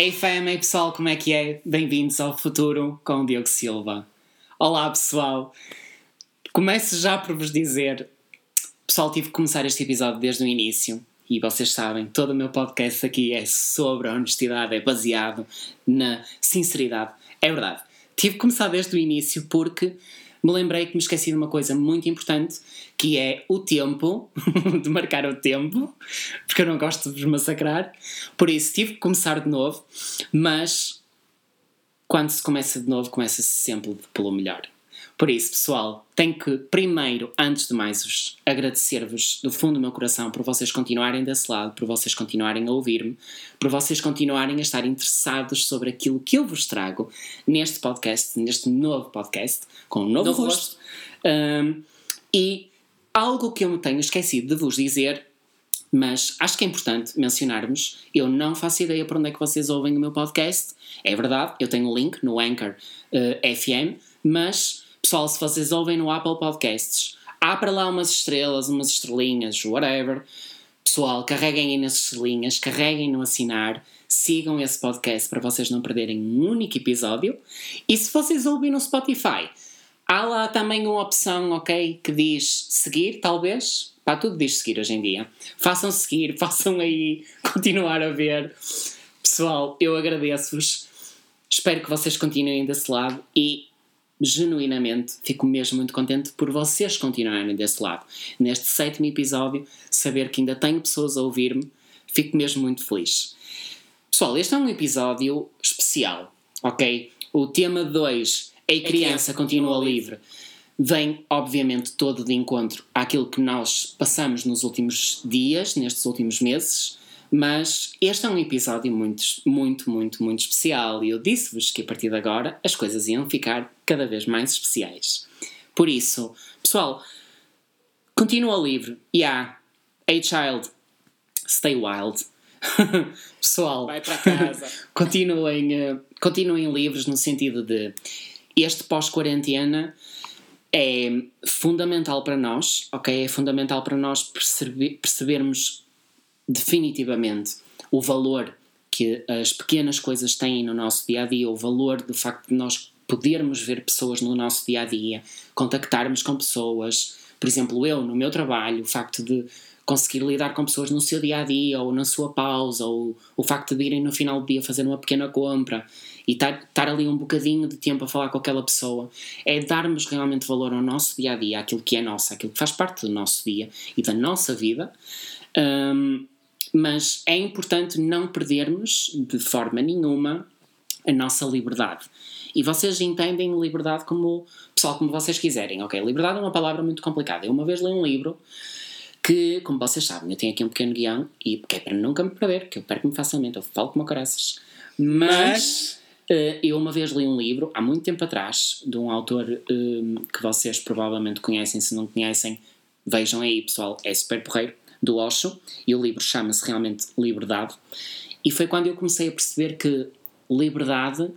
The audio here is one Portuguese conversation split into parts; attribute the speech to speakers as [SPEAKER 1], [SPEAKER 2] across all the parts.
[SPEAKER 1] Ei fam, ei pessoal, como é que é? Bem-vindos ao Futuro com o Diogo Silva. Olá pessoal, começo já por vos dizer, pessoal, tive que começar este episódio desde o início e vocês sabem, todo o meu podcast aqui é sobre a honestidade, é baseado na sinceridade. É verdade, tive que começar desde o início porque me lembrei que me esqueci de uma coisa muito importante que é o tempo, de marcar o tempo, porque eu não gosto de vos massacrar. Por isso tive que começar de novo, mas quando se começa de novo, começa-se sempre pelo melhor. Por isso, pessoal, tenho que primeiro, antes de mais, vos agradecer-vos do fundo do meu coração por vocês continuarem desse lado, por vocês continuarem a ouvir-me, por vocês continuarem a estar interessados sobre aquilo que eu vos trago neste podcast, neste novo podcast, com um novo,
[SPEAKER 2] Novo
[SPEAKER 1] rosto. Um, e algo que eu me tenho esquecido de vos dizer, mas acho que é importante mencionarmos, eu não faço ideia por onde é que vocês ouvem o meu podcast. É verdade, eu tenho o link no Anchor eh, FM, mas pessoal, se vocês ouvem no Apple Podcasts, há para lá umas estrelas, umas estrelinhas, whatever. Pessoal, carreguem aí nas estrelinhas, carreguem no assinar, sigam esse podcast para vocês não perderem um único episódio. E se vocês ouvem no Spotify, há lá também uma opção, ok, que diz seguir, talvez. Pá, tudo diz seguir hoje em dia. Façam seguir, façam aí continuar a ver. Pessoal, eu agradeço-vos. Espero que vocês continuem desse lado e genuinamente fico mesmo muito contente por vocês continuarem desse lado. Neste sétimo episódio, saber que ainda tenho pessoas a ouvir-me, fico mesmo muito feliz. Pessoal, este é um episódio especial, ok? O tema 2, a criança
[SPEAKER 2] criança
[SPEAKER 1] continua
[SPEAKER 2] continua
[SPEAKER 1] livre, vem obviamente todo de encontro àquilo que nós passamos nos últimos dias, nestes últimos meses, mas este é um episódio muito, muito, muito, muito especial e eu disse-vos que a partir de agora as coisas iam ficar cada vez mais especiais. Por isso, pessoal, continua livre. Yeah, a child, stay wild. pessoal,
[SPEAKER 2] Vai para casa.
[SPEAKER 1] continuem, eh, continuem livres no sentido de este pós-quarentena é fundamental para nós, ok? É fundamental para nós perceber- percebermos definitivamente o valor que as pequenas coisas têm no nosso dia a dia, o valor do facto de nós podermos ver pessoas no nosso dia a dia, contactarmos com pessoas, por exemplo, eu no meu trabalho, o facto de conseguir lidar com pessoas no seu dia a dia ou na sua pausa, ou o facto de irem no final do dia fazer uma pequena compra e estar, ali um bocadinho de tempo a falar com aquela pessoa, é darmos realmente valor ao nosso dia a dia, àquilo que é nosso, àquilo que faz parte do nosso dia e da nossa vida. Hum, mas é importante não perdermos de forma nenhuma a nossa liberdade. E vocês entendem liberdade como, pessoal, como vocês quiserem, ok? Liberdade é uma palavra muito complicada. Eu uma vez li um livro que, como vocês sabem, eu tenho aqui um pequeno guião e que é para nunca me perder, que eu perco-me facilmente, eu falo como caraças. Mas, eh, eu uma vez li um livro, há muito tempo atrás, de um autor eh, que vocês provavelmente conhecem, se não conhecem, vejam aí, pessoal, é super porreiro, do Osho, e o livro chama-se realmente Liberdade. E foi quando eu comecei a perceber que liberdade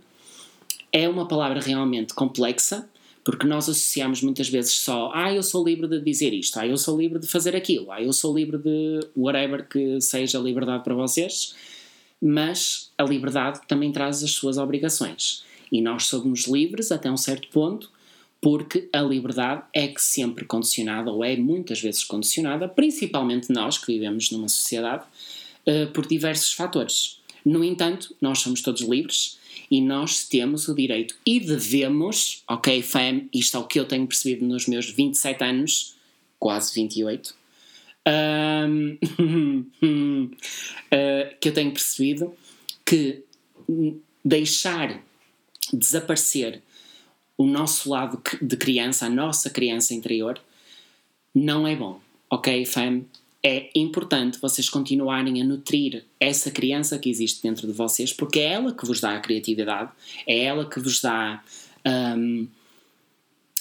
[SPEAKER 1] é uma palavra realmente complexa, porque nós associamos muitas vezes só, ah, eu sou livre de dizer isto, ah, eu sou livre de fazer aquilo, ah, eu sou livre de whatever que seja liberdade para vocês, mas a liberdade também traz as suas obrigações. E nós somos livres até um certo ponto, porque a liberdade é que sempre condicionada, ou é muitas vezes condicionada, principalmente nós que vivemos numa sociedade, eh, por diversos fatores. No entanto, nós somos todos livres e nós temos o direito e devemos, ok, fam, isto é o que eu tenho percebido nos meus 27 anos, quase 28, ahm, eh, que eu tenho percebido que deixar desaparecer o nosso lado de criança, a nossa criança interior, não é bom, ok, fam? É importante vocês continuarem a nutrir essa criança que existe dentro de vocês, porque é ela que vos dá a criatividade, é ela que vos dá hum,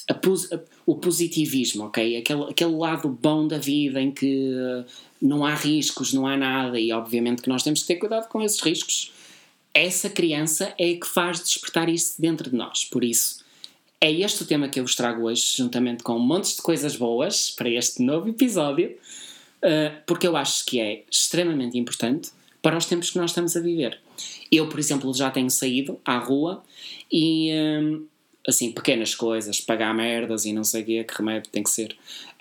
[SPEAKER 1] a a- o positivismo, ok? Aquele, aquele lado bom da vida em que não há riscos, não há nada, e obviamente que nós temos que ter cuidado com esses riscos. Essa criança é que faz despertar isso dentro de nós. Por isso, é este o tema que eu vos trago hoje, juntamente com um monte de coisas boas para este novo episódio, uh, porque eu acho que é extremamente importante para os tempos que nós estamos a viver. Eu, por exemplo, já tenho saído à rua e, um, assim, pequenas coisas, pagar merdas e não sei o quê, que remédio tem que ser.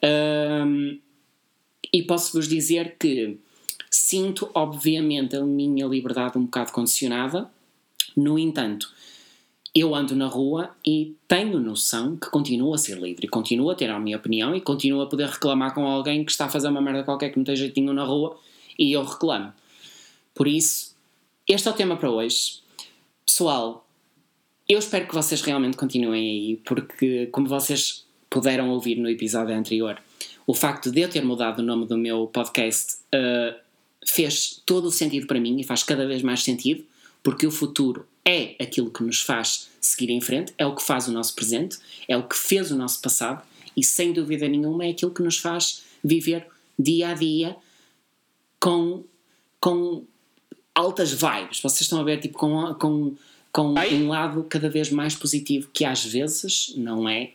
[SPEAKER 1] Um, e posso-vos dizer que sinto, obviamente, a minha liberdade um bocado condicionada, no entanto, eu ando na rua e tenho noção que continuo a ser livre, continuo a ter a minha opinião e continuo a poder reclamar com alguém que está a fazer uma merda qualquer que não tem jeitinho na rua e eu reclamo. Por isso, este é o tema para hoje. Pessoal, eu espero que vocês realmente continuem aí, porque, como vocês puderam ouvir no episódio anterior, o facto de eu ter mudado o nome do meu podcast uh, fez todo o sentido para mim e faz cada vez mais sentido, porque o futuro é aquilo que nos faz seguir em frente, é o que faz o nosso presente, é o que fez o nosso passado e, sem dúvida nenhuma, é aquilo que nos faz viver dia a dia com, com altas vibes. Vocês estão a ver, tipo, com, com, com um lado cada vez mais positivo, que às vezes não é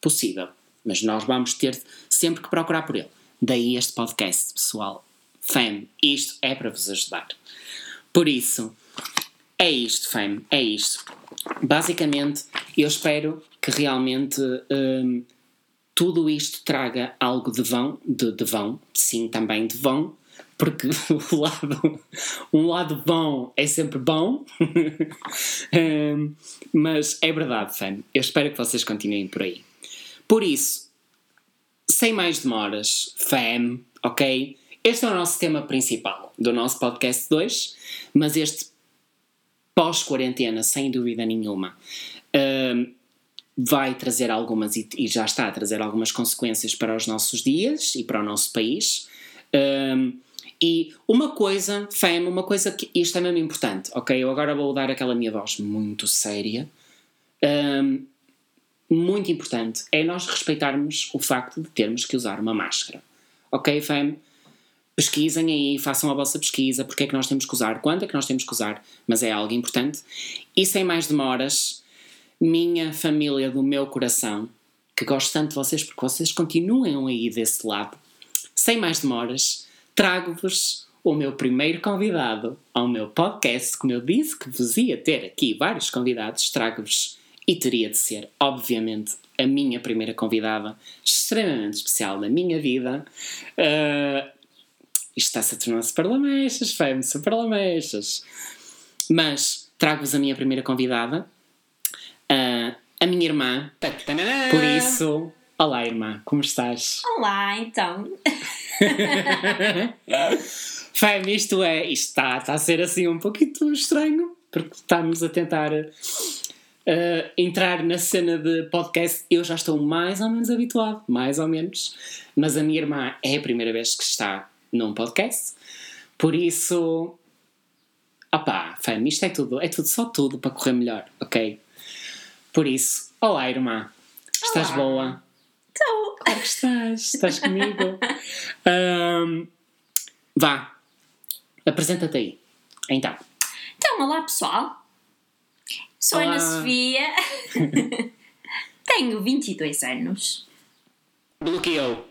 [SPEAKER 1] possível. Mas nós vamos ter sempre que procurar por ele. Daí este podcast, pessoal. Fam, isto é para vos ajudar. Por isso, é isto, fam, é isto. Basicamente, eu espero que realmente hum, tudo isto traga algo de vão, de, de vão, sim, também de vão, porque o lado, um lado bom é sempre bom, um, mas é verdade, fam. Eu espero que vocês continuem por aí. Por isso, sem mais demoras, fam, ok? Este é o nosso tema principal do nosso podcast 2, mas este pós-quarentena, sem dúvida nenhuma, um, vai trazer algumas, e, e, já está a trazer algumas consequências para os nossos dias e para o nosso país. Um, e uma coisa, fam, uma coisa que isto é mesmo importante, ok? Eu agora vou dar aquela minha voz muito séria. Um, muito importante é nós respeitarmos o facto de termos que usar uma máscara. Ok, fam? Pesquisem aí, façam a vossa pesquisa, porque é que nós temos que usar, quando é que nós temos que usar, mas é algo importante. E sem mais demoras, minha família do meu coração, que gosto tanto de vocês porque vocês continuam aí desse lado, sem mais demoras, trago-vos o meu primeiro convidado ao meu podcast. Como eu disse que vos ia ter aqui vários convidados, trago-vos e teria de ser, obviamente, a minha primeira convidada, extremamente especial da minha vida. Uh, isto está-se a tornar super lamechas, fame, super lamechas. Mas trago-vos a minha primeira convidada, uh, a minha irmã. Por isso, olá irmã, como estás?
[SPEAKER 2] Olá, então.
[SPEAKER 1] Fame, isto é, isto está, está a ser assim um pouquinho estranho, porque estamos a tentar uh, entrar na cena de podcast. Eu já estou mais ou menos habituado, mais ou menos, mas a minha irmã é a primeira vez que está num podcast, por isso, opá, Fame, isto é tudo, é tudo, só tudo para correr melhor, ok? Por isso, olá irmã, estás
[SPEAKER 2] Olá.
[SPEAKER 1] boa?
[SPEAKER 2] Então,
[SPEAKER 1] Claro que estás, estás comigo. Ahm, vá, apresenta-te aí. Então,
[SPEAKER 2] então, olá pessoal. Sou Ana
[SPEAKER 1] Olá.
[SPEAKER 2] Sofia. Tenho 22 anos.
[SPEAKER 1] bloqueou.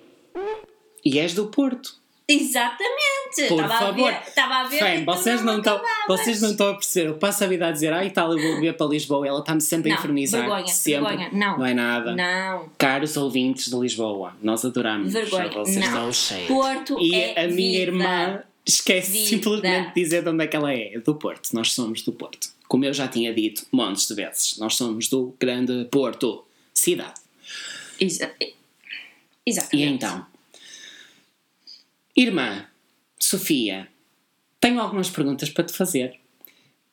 [SPEAKER 1] E és do Porto.
[SPEAKER 2] Exatamente.
[SPEAKER 1] Por
[SPEAKER 2] Estava
[SPEAKER 1] favor.
[SPEAKER 2] A ver, estava a ver
[SPEAKER 1] Fem, vocês
[SPEAKER 2] não
[SPEAKER 1] não, estão, vocês não estão a perceber. Eu passo a vida a dizer, ai tal, eu vou vir para Lisboa. Ela está-me sempre a
[SPEAKER 2] Não,
[SPEAKER 1] infernizar.
[SPEAKER 2] vergonha,
[SPEAKER 1] sempre.
[SPEAKER 2] vergonha. Não.
[SPEAKER 1] é nada.
[SPEAKER 2] Não.
[SPEAKER 1] Caros ouvintes de Lisboa, nós adoramos.
[SPEAKER 2] Vergonha.
[SPEAKER 1] Vocês
[SPEAKER 2] Não.
[SPEAKER 1] estão cheios.
[SPEAKER 2] Porto
[SPEAKER 1] E
[SPEAKER 2] é
[SPEAKER 1] a minha
[SPEAKER 2] vida.
[SPEAKER 1] irmã esquece
[SPEAKER 2] Vida.
[SPEAKER 1] simplesmente de dizer de onde é que ela é. Do Porto. Nós somos do Porto. Como eu já tinha dito montes de vezes. Nós somos do grande Porto. Cidade.
[SPEAKER 2] Exa
[SPEAKER 1] E
[SPEAKER 2] Exatamente.
[SPEAKER 1] então? Irmã, Sofia, tenho algumas perguntas para te fazer.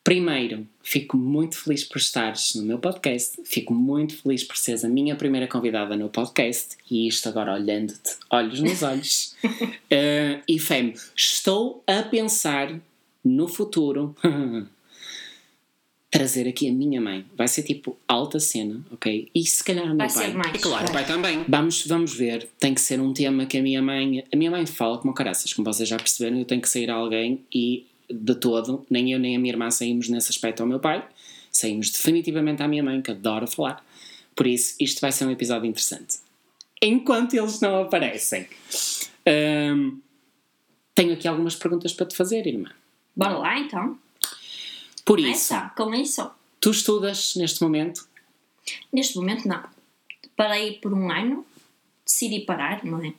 [SPEAKER 1] Primeiro, fico muito feliz por estares no meu podcast. Fico muito feliz por seres a minha primeira convidada no podcast. E isto agora olhando-te, olhos nos olhos. Eh, e Fem, estou a pensar no futuro trazer aqui a minha mãe. Vai ser tipo alta cena, ok? E se calhar o meu
[SPEAKER 2] Vai
[SPEAKER 1] pai.
[SPEAKER 2] ser mais.
[SPEAKER 1] E claro, o pai também. Vamos, vamos ver. Tem que ser um tema que a minha mãe. A minha mãe fala como caraças, como vocês já perceberam. Eu tenho que sair alguém e de todo, nem eu nem a minha irmã saímos nesse aspecto ao meu pai. Saímos definitivamente à minha mãe, que adora falar. Por isso, isto vai ser um episódio interessante. Enquanto eles não aparecem. Hum, tenho aqui algumas perguntas para te fazer, irmã.
[SPEAKER 2] Bora lá então.
[SPEAKER 1] Por isso,
[SPEAKER 2] Começa com isso.
[SPEAKER 1] tu estudas neste momento?
[SPEAKER 2] Neste momento, não. Parei por um ano, decidi parar, não é?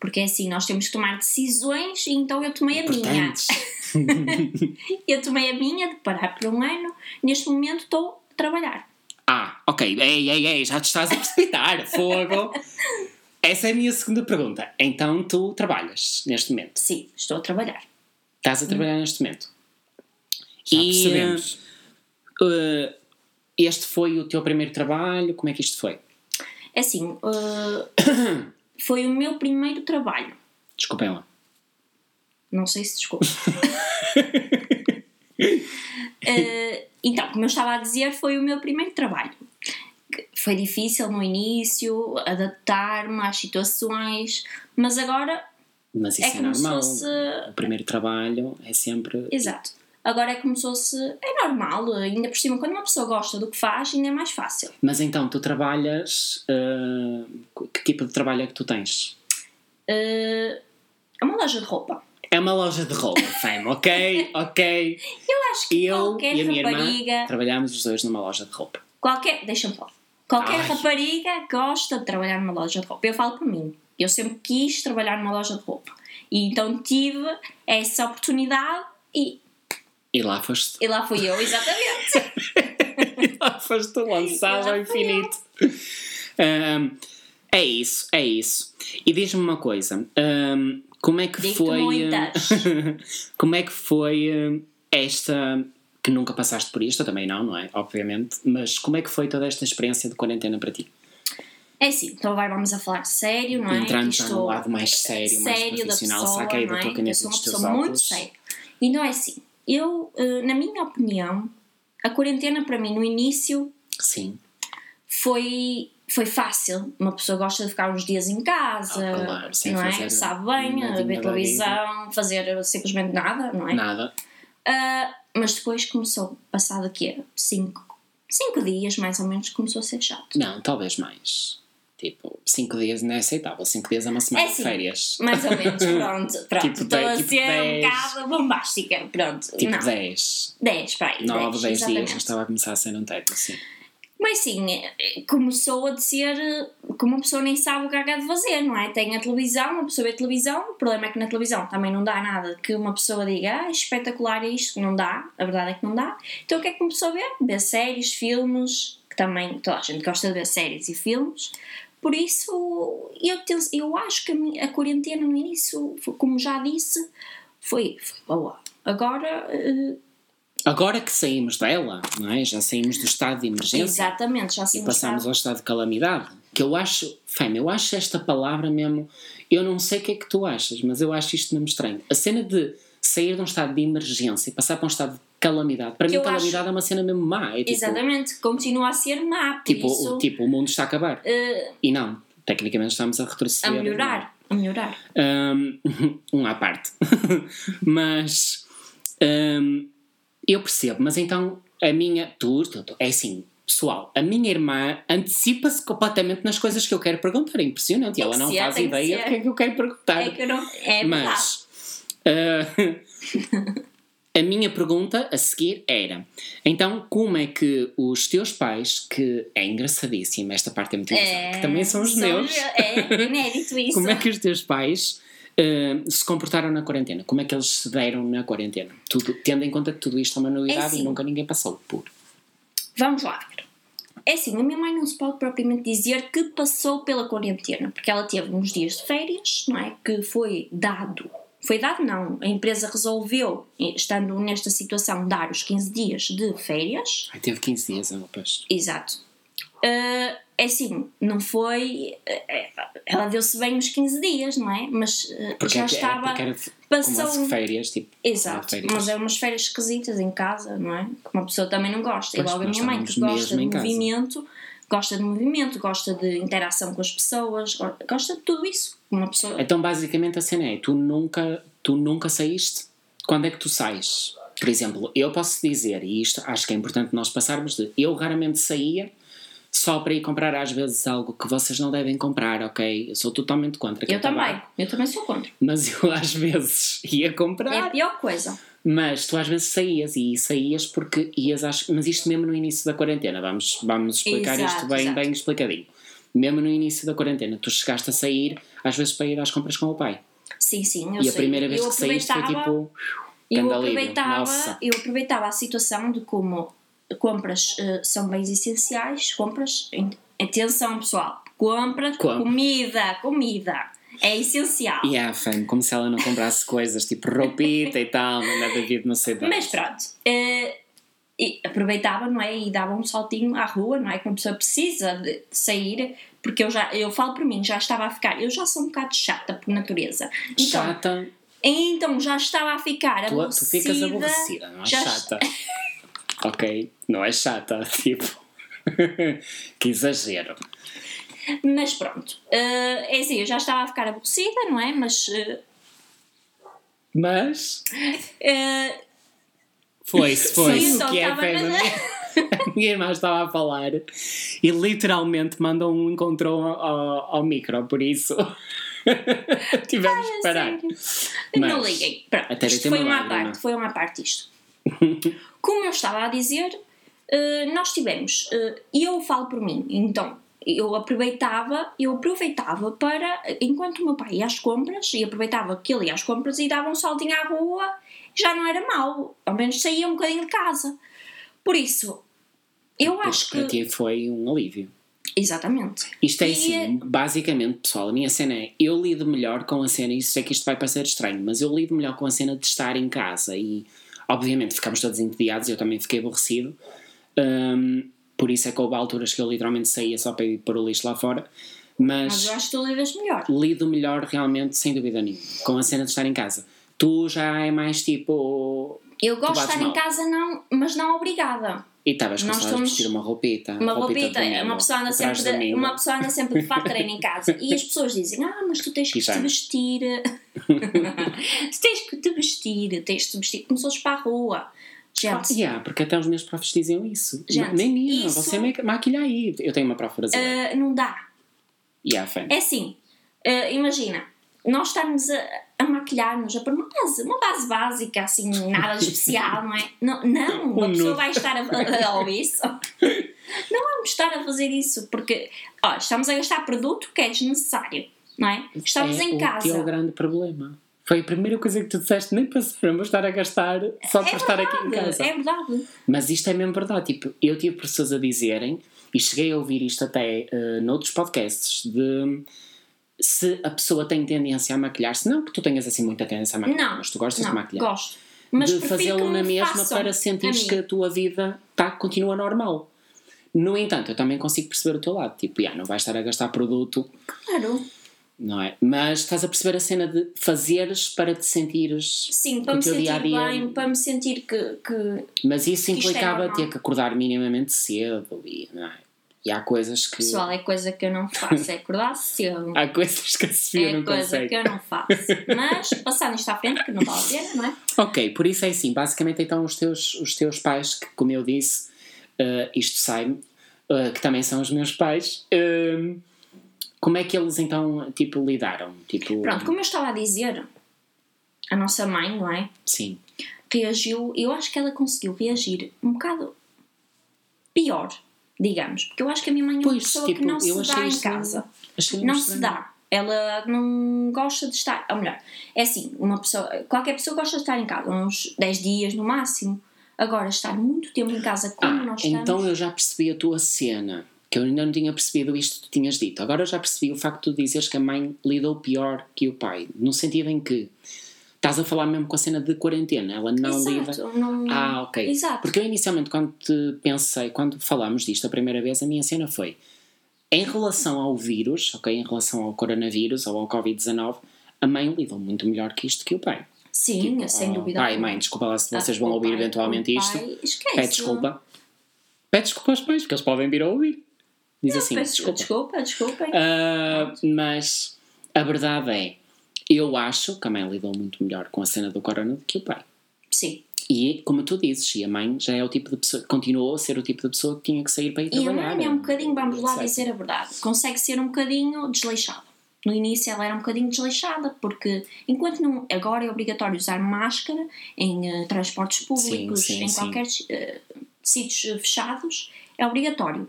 [SPEAKER 2] Porque é assim, nós temos que tomar decisões, e então eu tomei a minha. Eu tomei a minha de parar por um ano. Neste momento estou a trabalhar.
[SPEAKER 1] Ah, ok. Ei, ei, ei, já te estás a precipitar. Fogo. Essa é a minha segunda pergunta. Então tu trabalhas neste momento?
[SPEAKER 2] Sim, estou a trabalhar.
[SPEAKER 1] Estás a trabalhar neste momento? E,
[SPEAKER 3] percebemos.
[SPEAKER 1] eh, este foi o teu primeiro trabalho? Como é que isto foi?
[SPEAKER 2] É assim, uh, foi o meu primeiro trabalho.
[SPEAKER 1] Desculpem lá.
[SPEAKER 2] Não sei se desculpa. Eh, então, como eu estava a dizer, foi o meu primeiro trabalho. Foi difícil no início, adaptar-me às situações, mas agora
[SPEAKER 1] Mas isso
[SPEAKER 2] é
[SPEAKER 1] é, normal.
[SPEAKER 2] fosse.
[SPEAKER 1] O primeiro trabalho é sempre.
[SPEAKER 2] Exato. Agora é como se fosse. É normal, ainda por cima, quando uma pessoa gosta do que faz, ainda é mais fácil.
[SPEAKER 1] Mas então tu trabalhas. eh, que tipo de trabalho é que tu tens?
[SPEAKER 2] Eh, é uma loja de roupa.
[SPEAKER 1] É uma loja de roupa, fam, ok? Ok.
[SPEAKER 2] Eu acho que
[SPEAKER 1] Eu
[SPEAKER 2] qualquer
[SPEAKER 1] e a minha
[SPEAKER 2] rapariga.
[SPEAKER 1] irmã trabalhámos os dois numa loja de roupa.
[SPEAKER 2] Qualquer. Deixa-me falar. Qualquer
[SPEAKER 1] Ai.
[SPEAKER 2] rapariga gosta de trabalhar numa loja de roupa. Eu falo por mim. Eu sempre quis trabalhar numa loja de roupa. E então tive essa oportunidade e,
[SPEAKER 1] E lá foste.
[SPEAKER 2] e lá fui eu, exatamente.
[SPEAKER 1] e lá foste lançado
[SPEAKER 2] E
[SPEAKER 1] ao infinito. Ahm, é isso, é isso. E diz-me uma coisa. ahm, como é que
[SPEAKER 2] Digo-te
[SPEAKER 1] foi. como é que foi esta. Que nunca passaste por isto, eu também não, não é? Obviamente. Mas como é que foi toda esta experiência de quarentena para ti?
[SPEAKER 2] É assim, então agora vamos a falar sério, não é?
[SPEAKER 1] Entrando já no lado mais sério, mais
[SPEAKER 2] sério da
[SPEAKER 1] profissional,
[SPEAKER 2] pessoa,
[SPEAKER 1] saca aí
[SPEAKER 2] não
[SPEAKER 1] da
[SPEAKER 2] é?
[SPEAKER 1] tua
[SPEAKER 2] Eu
[SPEAKER 1] caneta
[SPEAKER 2] sou uma pessoa muito séria. Então é assim, eu, eh, na minha opinião, a quarentena para mim no início
[SPEAKER 1] Sim.
[SPEAKER 2] foi, foi fácil. Uma pessoa gosta de ficar uns dias em casa,
[SPEAKER 1] Ah, claro, sem
[SPEAKER 2] não é? Sabe bem, ver televisão, fazer simplesmente nada, não é?
[SPEAKER 1] Nada.
[SPEAKER 2] Ah, mas depois começou, passado aqui cinco, cinco dias mais ou menos, começou a ser chato.
[SPEAKER 1] Não, talvez mais. Tipo, 5 dias não é aceitável. 5 dias é uma semana
[SPEAKER 2] É
[SPEAKER 1] de
[SPEAKER 2] sim.
[SPEAKER 1] férias.
[SPEAKER 2] Mais ou menos, pronto. Pronto,
[SPEAKER 1] Tipo
[SPEAKER 2] estou a
[SPEAKER 1] tipo
[SPEAKER 2] ser
[SPEAKER 1] dez.
[SPEAKER 2] um bocado bombástica. Pronto,
[SPEAKER 1] Tipo
[SPEAKER 2] não.
[SPEAKER 1] 10.
[SPEAKER 2] 10, para aí.
[SPEAKER 1] 9, 10 dias já estava a começar a ser um teto, assim.
[SPEAKER 2] Mas sim, eh, começou a dizer que uma pessoa nem sabe o que há de fazer, não é? Tem a televisão, uma pessoa vê televisão, o problema é que na televisão também não dá nada que uma pessoa diga, ah, espetacular é isto, não dá, a verdade é que não dá. Então o que é que uma pessoa vê? Vê séries, filmes, que também toda a gente gosta de ver séries e filmes. Por isso, eu, tenho- eu acho que a, minha- a quarentena no início, como já disse, foi, foi boa. Agora, eh,
[SPEAKER 1] Agora que saímos dela, não é? Já saímos do estado de emergência
[SPEAKER 2] exatamente, já se
[SPEAKER 1] e passamos ao estado de calamidade. Que eu acho, Fêmea, eu acho esta palavra mesmo. Eu não sei o que é que tu achas, mas eu acho isto mesmo estranho. A cena de sair de um estado de emergência e passar para um estado de calamidade. Para mim,
[SPEAKER 2] Eu
[SPEAKER 1] calamidade
[SPEAKER 2] acho-
[SPEAKER 1] é uma cena mesmo má. É tipo,
[SPEAKER 2] Exatamente, continua a ser má, por
[SPEAKER 1] tipo,
[SPEAKER 2] isso
[SPEAKER 1] o, tipo, o mundo está a acabar.
[SPEAKER 2] eh,
[SPEAKER 1] E não, tecnicamente estamos a retroceder.
[SPEAKER 2] a melhorar, a melhorar.
[SPEAKER 1] Um, um à parte. mas um, eu percebo, mas então a minha. Tu, tu, tu, é assim, pessoal, a minha irmã antecipa-se completamente nas coisas que eu quero perguntar. É impressionante. E ela
[SPEAKER 2] que
[SPEAKER 1] não
[SPEAKER 2] ser,
[SPEAKER 1] faz
[SPEAKER 2] que
[SPEAKER 1] ideia do que é que eu quero perguntar.
[SPEAKER 2] É que eu não. É
[SPEAKER 1] mas uh, a minha pergunta a seguir era: então, como é que os teus pais, que é engraçadíssimo, esta parte é muito engraçada, que também são os meus.
[SPEAKER 2] É inédito isso.
[SPEAKER 1] Como é que os teus pais eh, se comportaram na quarentena? Como é que eles se deram na quarentena? Tudo, tendo em conta que tudo isto é uma novidade
[SPEAKER 2] É assim.
[SPEAKER 1] e nunca ninguém passou por.
[SPEAKER 2] Vamos lá ver. É assim, a minha mãe não se pode propriamente dizer que passou pela quarentena, porque ela teve uns dias de férias, não é? Que foi dado. Foi dado, não. A empresa resolveu, estando nesta situação, dar os 15 dias de férias.
[SPEAKER 1] Ai, teve 15 dias, ela, pois.
[SPEAKER 2] Exato. eh, é assim, não foi. eh, ela deu-se bem uns 15 dias, não é? Mas eh,
[SPEAKER 1] Porque
[SPEAKER 2] já
[SPEAKER 1] é é
[SPEAKER 2] estava.
[SPEAKER 1] porque era
[SPEAKER 2] passou
[SPEAKER 1] as férias, tipo.
[SPEAKER 2] Exato,
[SPEAKER 1] férias.
[SPEAKER 2] mas é umas férias esquisitas em casa, não é? Que uma pessoa também não gosta.
[SPEAKER 1] Pois,
[SPEAKER 2] Igual a minha mãe, que gosta de
[SPEAKER 1] em casa.
[SPEAKER 2] Gosta de movimento, gosta de interação com as pessoas, go- gosta de tudo isso. Uma pessoa.
[SPEAKER 1] Então, basicamente, a cena é: tu nunca, tu nunca saíste? Quando é que tu sais? Por exemplo, eu posso dizer, e isto acho que é importante nós passarmos de. Eu raramente saía só para ir comprar às vezes algo que vocês não devem comprar, ok? Eu sou totalmente contra.
[SPEAKER 2] Eu também, eu também sou contra.
[SPEAKER 1] Mas eu às vezes ia
[SPEAKER 2] É a
[SPEAKER 1] comprar.
[SPEAKER 2] pior coisa.
[SPEAKER 1] Mas tu às vezes saías e saías porque ias às. Mas isto mesmo no início da quarentena, vamos, vamos explicar
[SPEAKER 2] Exato,
[SPEAKER 1] isto bem,
[SPEAKER 2] exato.
[SPEAKER 1] bem explicadinho. Mesmo no início da quarentena, tu chegaste a sair às vezes para ir às compras com o pai.
[SPEAKER 2] Sim, sim, eu
[SPEAKER 1] e a
[SPEAKER 2] sei.
[SPEAKER 1] primeira vez
[SPEAKER 2] eu
[SPEAKER 1] que saíste foi tipo.
[SPEAKER 2] eu aproveitava,
[SPEAKER 1] Nossa.
[SPEAKER 2] eu aproveitava a situação de como compras eh, são bens essenciais, compras, atenção pessoal, compras,
[SPEAKER 1] Com-
[SPEAKER 2] comida, comida, é essencial.
[SPEAKER 1] E a fã, como se ela não comprasse coisas tipo roupita e tal, nada David, não sei
[SPEAKER 2] Mas pronto, e aproveitava, não é? E dava um saltinho à rua, não é? Que uma pessoa precisa de sair, porque eu já, eu falo por mim, já estava a ficar, eu já sou um bocado chata por natureza. Então,
[SPEAKER 1] Chata,
[SPEAKER 2] então já estava a ficar
[SPEAKER 1] tu, tu
[SPEAKER 2] aborrecida.
[SPEAKER 1] ficas aborrecida, não é
[SPEAKER 2] já
[SPEAKER 1] chata. ok, não é chata, tipo. que exagero.
[SPEAKER 2] Mas pronto, eh, é assim, eu já estava a ficar aborrecida, não é? Mas eh,
[SPEAKER 1] Mas
[SPEAKER 2] eh,
[SPEAKER 1] foi-se, foi
[SPEAKER 2] Sim,
[SPEAKER 1] o que é
[SPEAKER 2] então
[SPEAKER 1] fé.
[SPEAKER 2] estava-
[SPEAKER 1] A minha- irmã estava a falar e literalmente mandou um encontrou ao, ao micro, por isso tivemos que parar. Mas-
[SPEAKER 2] não liguem. Pronto, isto foi
[SPEAKER 1] uma lágrima.
[SPEAKER 2] parte, foi uma parte isto. Como eu estava a dizer, nós tivemos, e eu falo por mim, então eu aproveitava, eu aproveitava para, enquanto o meu pai ia às compras, e aproveitava que ele ia às compras e dava um saltinho à rua, já não era mau, ao menos saía um bocadinho de casa. Por isso, eu acho
[SPEAKER 1] Para
[SPEAKER 2] que.
[SPEAKER 1] ti foi um alívio.
[SPEAKER 2] Exatamente.
[SPEAKER 1] Isto é
[SPEAKER 2] E-
[SPEAKER 1] assim, basicamente, pessoal, a minha cena é eu lido melhor com a cena, e sei que isto vai parecer estranho, mas eu lido melhor com a cena de estar em casa e obviamente ficamos todos entediados, eu também fiquei aborrecido. Hum, por isso é que houve alturas que eu literalmente saía só para ir pôr o lixo lá fora,
[SPEAKER 2] Mas
[SPEAKER 1] mas
[SPEAKER 2] eu acho que tu lidas melhor.
[SPEAKER 1] lido melhor realmente, sem dúvida nenhuma, com a cena de estar em casa. Tu já é mais tipo.
[SPEAKER 2] Eu gosto de estar em
[SPEAKER 1] mal.
[SPEAKER 2] casa, não, mas não obrigada.
[SPEAKER 1] E estavas cansada de
[SPEAKER 2] estamos-
[SPEAKER 1] vestir uma roupita.
[SPEAKER 2] Uma
[SPEAKER 1] roupita de
[SPEAKER 2] roupita,
[SPEAKER 1] domingo,
[SPEAKER 2] uma pessoa, anda
[SPEAKER 1] de
[SPEAKER 2] sempre
[SPEAKER 1] de
[SPEAKER 2] de,
[SPEAKER 1] domingo.
[SPEAKER 2] uma pessoa anda sempre de fato de treino em casa e as pessoas dizem: Ah, mas tu tens que te vestir. tu tens que te vestir, tens que te vestir como se fosses para a rua.
[SPEAKER 1] Ah,
[SPEAKER 2] Gente,
[SPEAKER 1] yeah, porque até os meus profs diziam isso.
[SPEAKER 2] Gente,
[SPEAKER 1] Nem minha,
[SPEAKER 2] isso-
[SPEAKER 1] você ma- maquilha aí. Eu tenho uma prof brasileira.
[SPEAKER 2] ah, não dá.
[SPEAKER 1] Yeah.
[SPEAKER 2] É assim, ah, imagina, nós estamos a, a maquilhar-nos, a pôr uma base, uma base básica, assim, nada de especial, não é? Não, não uma
[SPEAKER 1] Um
[SPEAKER 2] pessoa vai estar a, a, a ouvir isso. Não vamos estar a fazer isso, porque ó, estamos a gastar produto que é desnecessário, não é? Estamos
[SPEAKER 1] é
[SPEAKER 2] em
[SPEAKER 1] o
[SPEAKER 2] casa.
[SPEAKER 1] teu grande problema. Foi a primeira coisa que tu disseste, nem para vou estar a gastar só para estar aqui em casa.
[SPEAKER 2] É verdade.
[SPEAKER 1] Mas isto é mesmo verdade. Tipo, eu tive pessoas a dizerem, e cheguei a ouvir isto até uh, noutros podcasts, de se a pessoa tem tendência a maquilhar-se, não que tu tenhas assim muita tendência a maquilhar,
[SPEAKER 2] Não,
[SPEAKER 1] mas tu gostas
[SPEAKER 2] não,
[SPEAKER 1] de maquilhar.
[SPEAKER 2] gosto. Mas
[SPEAKER 1] de fazê-lo na
[SPEAKER 2] me
[SPEAKER 1] mesma para
[SPEAKER 2] mim.
[SPEAKER 1] que a tua vida tá, continua normal. No entanto, eu também consigo perceber o teu lado. Tipo, yeah, não vais estar a gastar produto,
[SPEAKER 2] Claro.
[SPEAKER 1] Não é? Mas estás a perceber a cena de fazeres para te sentires.
[SPEAKER 2] Sim, para me sentir
[SPEAKER 1] dia-a-dia-
[SPEAKER 2] bem, para me sentir que, que
[SPEAKER 1] Mas isso
[SPEAKER 2] é
[SPEAKER 1] implicava ter que acordar minimamente cedo e, não é? E há coisas que.
[SPEAKER 2] pessoal é coisa que eu não faço, é acordar cedo.
[SPEAKER 1] Há coisas que a Sofia
[SPEAKER 2] É
[SPEAKER 1] não
[SPEAKER 2] coisa
[SPEAKER 1] consegue.
[SPEAKER 2] que eu não faço. Mas passar isto à frente, que não vale a pena, não é?
[SPEAKER 1] Ok, por isso é assim, basicamente então os teus, os teus pais, que como eu disse, eh, isto sai, eh, que também são os meus pais, eh, como é que eles então, tipo, lidaram? Tipo,
[SPEAKER 2] Pronto, como eu estava a dizer, a nossa mãe, não é?
[SPEAKER 1] Sim,
[SPEAKER 2] Reagiu, eu acho que ela conseguiu reagir um bocado pior, digamos. Porque eu acho que a minha mãe é uma
[SPEAKER 1] Pois,
[SPEAKER 2] pessoa
[SPEAKER 1] tipo,
[SPEAKER 2] que não se dá em casa. Não se dá. Ela não gosta de estar. Ou melhor, é assim, uma pessoa, qualquer pessoa gosta de estar em casa, uns 10 dias no máximo. Agora, estar muito tempo em casa como
[SPEAKER 1] Ah,
[SPEAKER 2] nós estamos.
[SPEAKER 1] então eu já percebi a tua cena, que eu ainda não tinha percebido isto que tu tinhas dito. Agora eu já percebi o facto de tu dizeres que a mãe lidou pior que o pai, no sentido em que Estás a falar mesmo com a cena de quarentena, ela não lida.
[SPEAKER 2] Exato, não...
[SPEAKER 1] Ah, ok.
[SPEAKER 2] Exato.
[SPEAKER 1] Porque eu inicialmente, quando te pensei, quando falámos disto a primeira vez, a minha cena foi em relação ao vírus, ok? Em relação ao coronavírus ou ao Covid-19, a mãe lidou muito melhor que isto que o pai.
[SPEAKER 2] Sim,
[SPEAKER 1] Tipo,
[SPEAKER 2] sem
[SPEAKER 1] oh,
[SPEAKER 2] dúvida.
[SPEAKER 1] Pai, mãe, desculpa lá se vocês
[SPEAKER 2] Ah,
[SPEAKER 1] vão
[SPEAKER 2] o
[SPEAKER 1] ouvir
[SPEAKER 2] pai-
[SPEAKER 1] eventualmente
[SPEAKER 2] o
[SPEAKER 1] isto.
[SPEAKER 2] pai, esquece.
[SPEAKER 1] Pede desculpa. Pede desculpa aos pais, porque eles podem vir a ouvir. Diz assim,
[SPEAKER 2] Peço
[SPEAKER 1] desculpa.
[SPEAKER 2] Desculpa, desculpa.
[SPEAKER 1] Ah, mas a verdade é, eu acho que a mãe lidou muito melhor com a cena do corona do que o pai.
[SPEAKER 2] Sim.
[SPEAKER 1] E, como tu dizes, e a mãe já é o tipo de pessoa, continuou a ser o tipo de pessoa que tinha que sair para ir
[SPEAKER 2] E a
[SPEAKER 1] trabalhar.
[SPEAKER 2] mãe é um bocadinho, vamos lá
[SPEAKER 1] Certo.
[SPEAKER 2] dizer a verdade, consegue ser um bocadinho desleixada. No início ela era um bocadinho desleixada, porque enquanto não, agora é obrigatório usar máscara em eh, transportes públicos,
[SPEAKER 1] sim,
[SPEAKER 2] em
[SPEAKER 1] sim.
[SPEAKER 2] qualquer eh, sítios fechados, é obrigatório.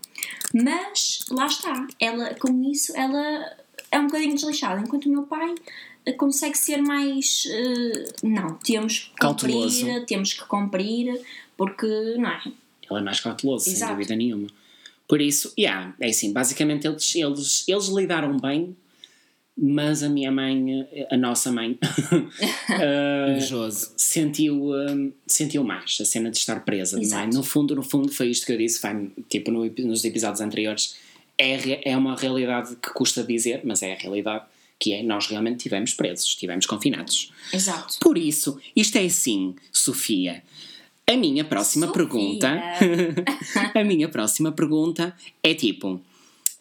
[SPEAKER 2] Mas lá está, ela com isso ela é um bocadinho desleixada, enquanto o meu pai eh, consegue ser mais eh, não, temos que
[SPEAKER 1] Cauteloso.
[SPEAKER 2] cumprir, temos que cumprir, porque não é?
[SPEAKER 1] Ele é mais cauteloso, sem
[SPEAKER 2] Exato.
[SPEAKER 1] dúvida nenhuma. Por isso, yeah, é assim, basicamente eles, eles, eles lidaram bem, mas a minha mãe, a nossa mãe,
[SPEAKER 3] Invejoso.
[SPEAKER 1] sentiu, hum, sentiu mais a cena de estar presa, não é? No fundo, no fundo, foi isto que eu disse, foi, tipo no, nos episódios anteriores, é, é uma realidade que custa dizer, mas é a realidade que é, nós realmente estivemos presos, estivemos confinados.
[SPEAKER 2] Exato.
[SPEAKER 1] Por isso, isto é assim, Sofia. A minha próxima
[SPEAKER 2] Sofia.
[SPEAKER 1] pergunta, a minha próxima pergunta é tipo,